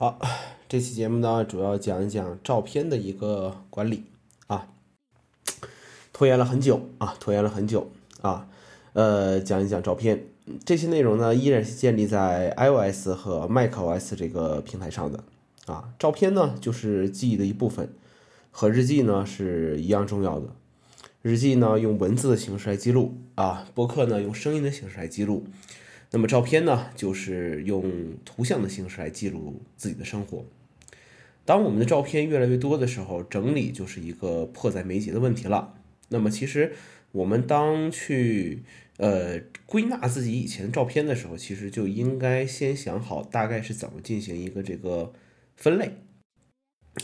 好，这期节目呢，主要讲一讲照片的一个管理啊，拖延了很久啊，拖延了很久啊，呃，讲一讲照片，这些内容呢，依然是建立在 iOS 和 macOS 这个平台上的啊。照片呢，就是记忆的一部分，和日记呢是一样重要的。日记呢，用文字的形式来记录啊，播客呢，用声音的形式来记录。那么照片呢，就是用图像的形式来记录自己的生活。当我们的照片越来越多的时候，整理就是一个迫在眉睫的问题了。那么其实我们当去呃归纳自己以前照片的时候，其实就应该先想好大概是怎么进行一个这个分类。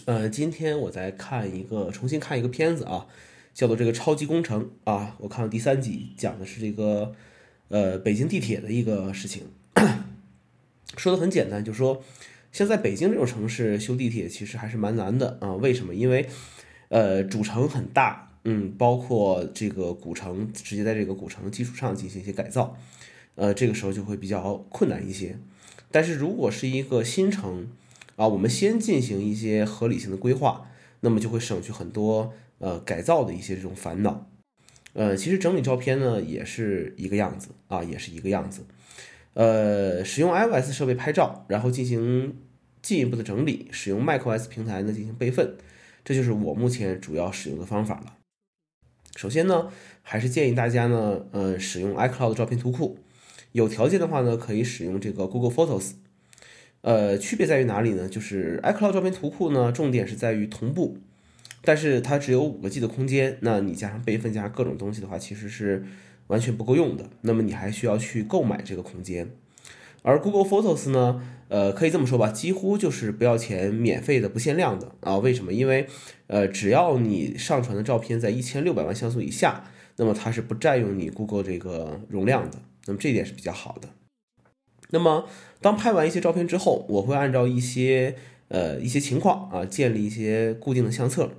呃，今天我在看一个重新看一个片子啊，叫做这个超级工程啊，我看了第三集，讲的是这个。呃，北京地铁的一个事情，说的很简单，就是说，像在北京这种城市修地铁其实还是蛮难的啊。为什么？因为，呃，主城很大，嗯，包括这个古城，直接在这个古城基础上进行一些改造，呃，这个时候就会比较困难一些。但是如果是一个新城啊，我们先进行一些合理性的规划，那么就会省去很多呃改造的一些这种烦恼。呃，其实整理照片呢也是一个样子啊，也是一个样子。呃，使用 iOS 设备拍照，然后进行进一步的整理；使用 macOS 平台呢进行备份，这就是我目前主要使用的方法了。首先呢，还是建议大家呢，呃，使用 iCloud 照片图库。有条件的话呢，可以使用这个 Google Photos。呃，区别在于哪里呢？就是 iCloud 照片图库呢，重点是在于同步。但是它只有五个 G 的空间，那你加上备份加上各种东西的话，其实是完全不够用的。那么你还需要去购买这个空间。而 Google Photos 呢，呃，可以这么说吧，几乎就是不要钱、免费的、不限量的啊。为什么？因为呃，只要你上传的照片在一千六百万像素以下，那么它是不占用你 Google 这个容量的。那么这一点是比较好的。那么当拍完一些照片之后，我会按照一些呃一些情况啊，建立一些固定的相册。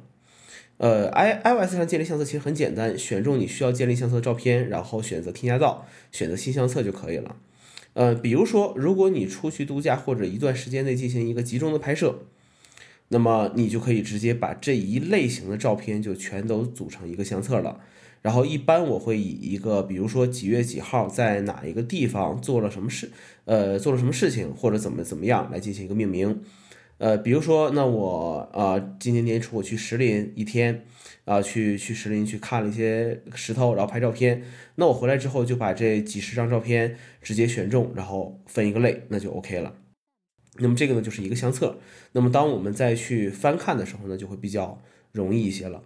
呃，i iOS 上建立相册其实很简单，选中你需要建立相册的照片，然后选择添加到，选择新相册就可以了。呃，比如说，如果你出去度假或者一段时间内进行一个集中的拍摄，那么你就可以直接把这一类型的照片就全都组成一个相册了。然后一般我会以一个，比如说几月几号在哪一个地方做了什么事，呃，做了什么事情或者怎么怎么样来进行一个命名。呃，比如说，那我啊，今年年初我去石林一天，啊，去去石林去看了一些石头，然后拍照片。那我回来之后就把这几十张照片直接选中，然后分一个类，那就 OK 了。那么这个呢就是一个相册。那么当我们再去翻看的时候呢，就会比较容易一些了。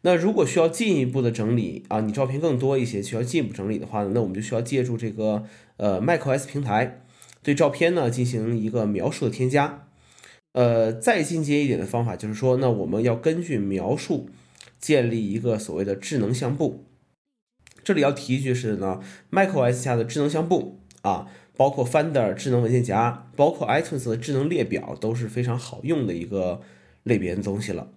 那如果需要进一步的整理啊，你照片更多一些，需要进一步整理的话呢，那我们就需要借助这个呃 macOS 平台，对照片呢进行一个描述的添加。呃，再进阶一点的方法就是说，那我们要根据描述建立一个所谓的智能相簿。这里要提一句是呢，macOS 下的智能相簿啊，包括 Finder 智能文件夹，包括 iTunes 的智能列表都是非常好用的一个类别的东西了。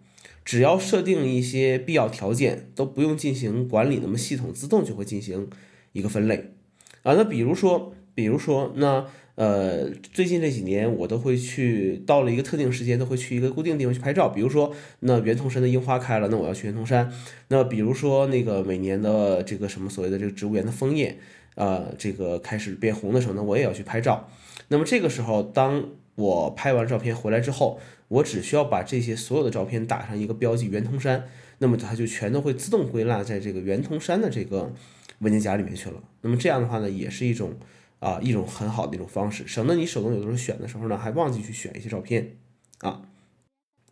只要设定一些必要条件，都不用进行管理，那么系统自动就会进行一个分类啊。那比如说，比如说那。呃，最近这几年我都会去，到了一个特定时间都会去一个固定地方去拍照。比如说，那圆通山的樱花开了，那我要去圆通山。那比如说，那个每年的这个什么所谓的这个植物园的枫叶，呃，这个开始变红的时候呢，我也要去拍照。那么这个时候，当我拍完照片回来之后，我只需要把这些所有的照片打上一个标记圆通山，那么它就全都会自动归纳在这个圆通山的这个文件夹里面去了。那么这样的话呢，也是一种。啊，一种很好的一种方式，省得你手动有的时候选的时候呢，还忘记去选一些照片啊。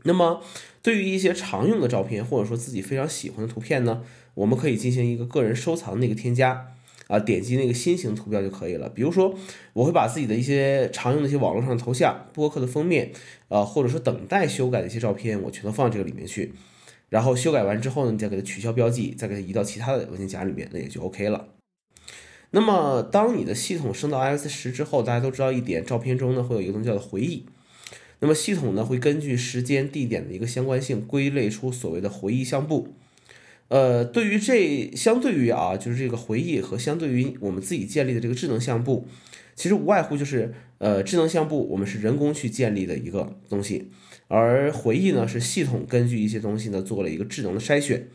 那么，对于一些常用的照片，或者说自己非常喜欢的图片呢，我们可以进行一个个人收藏的一个添加啊，点击那个新型图标就可以了。比如说，我会把自己的一些常用的一些网络上的头像、播客的封面，呃，或者说等待修改的一些照片，我全都放这个里面去。然后修改完之后呢，你再给它取消标记，再给它移到其他的文件夹里面，那也就 OK 了。那么，当你的系统升到 iOS 十之后，大家都知道一点，照片中呢会有一个东西叫做回忆。那么系统呢会根据时间、地点的一个相关性，归类出所谓的回忆相簿。呃，对于这相对于啊，就是这个回忆和相对于我们自己建立的这个智能相簿，其实无外乎就是呃，智能相簿我们是人工去建立的一个东西，而回忆呢是系统根据一些东西呢做了一个智能的筛选。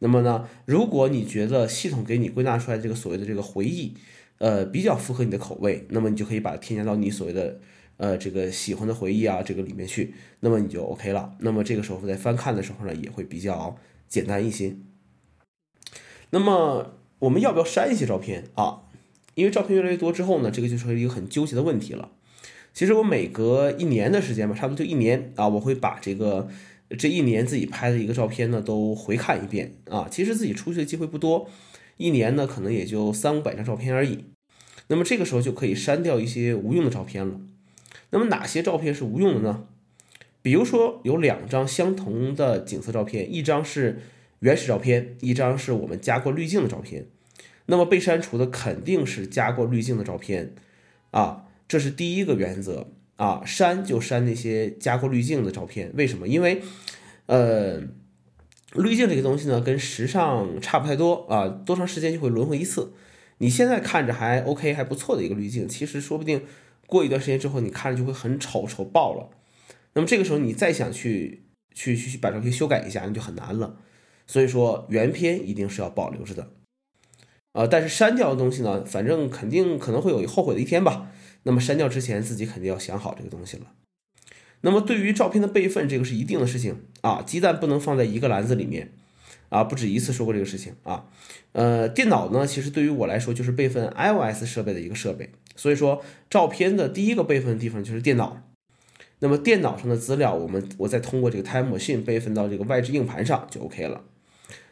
那么呢，如果你觉得系统给你归纳出来这个所谓的这个回忆，呃，比较符合你的口味，那么你就可以把它添加到你所谓的呃这个喜欢的回忆啊这个里面去，那么你就 OK 了。那么这个时候在翻看的时候呢，也会比较简单一些。那么我们要不要删一些照片啊？因为照片越来越多之后呢，这个就是一个很纠结的问题了。其实我每隔一年的时间吧，差不多就一年啊，我会把这个这一年自己拍的一个照片呢都回看一遍啊。其实自己出去的机会不多，一年呢可能也就三五百张照片而已。那么这个时候就可以删掉一些无用的照片了。那么哪些照片是无用的呢？比如说有两张相同的景色照片，一张是原始照片，一张是我们加过滤镜的照片。那么被删除的肯定是加过滤镜的照片，啊，这是第一个原则啊，删就删那些加过滤镜的照片。为什么？因为，呃，滤镜这个东西呢，跟时尚差不太多啊，多长时间就会轮回一次。你现在看着还 OK 还不错的一个滤镜，其实说不定过一段时间之后，你看着就会很丑，丑爆了。那么这个时候你再想去去去去把照片修改一下，那就很难了。所以说原片一定是要保留着的。呃，但是删掉的东西呢，反正肯定可能会有后悔的一天吧。那么删掉之前，自己肯定要想好这个东西了。那么对于照片的备份，这个是一定的事情啊，鸡蛋不能放在一个篮子里面啊，不止一次说过这个事情啊。呃，电脑呢，其实对于我来说就是备份 iOS 设备的一个设备，所以说照片的第一个备份的地方就是电脑。那么电脑上的资料，我们我再通过这个 Time Machine 备份到这个外置硬盘上就 OK 了。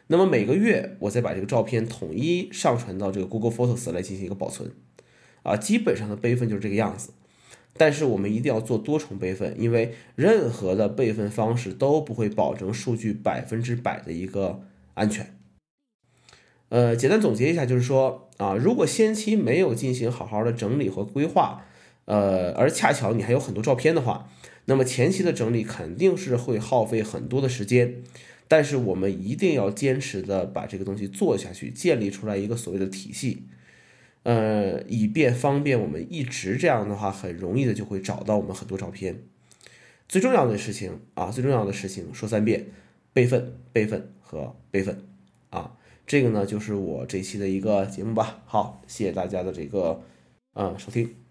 那么每个月我再把这个照片统一上传到这个 Google Photos 来进行一个保存，啊，基本上的备份就是这个样子。但是我们一定要做多重备份，因为任何的备份方式都不会保证数据百分之百的一个安全。呃，简单总结一下，就是说啊，如果先期没有进行好好的整理和规划，呃，而恰巧你还有很多照片的话，那么前期的整理肯定是会耗费很多的时间。但是我们一定要坚持的把这个东西做下去，建立出来一个所谓的体系，呃，以便方便我们一直这样的话，很容易的就会找到我们很多照片。最重要的事情啊，最重要的事情说三遍：备份、备份和备份啊！这个呢，就是我这期的一个节目吧。好，谢谢大家的这个嗯收听。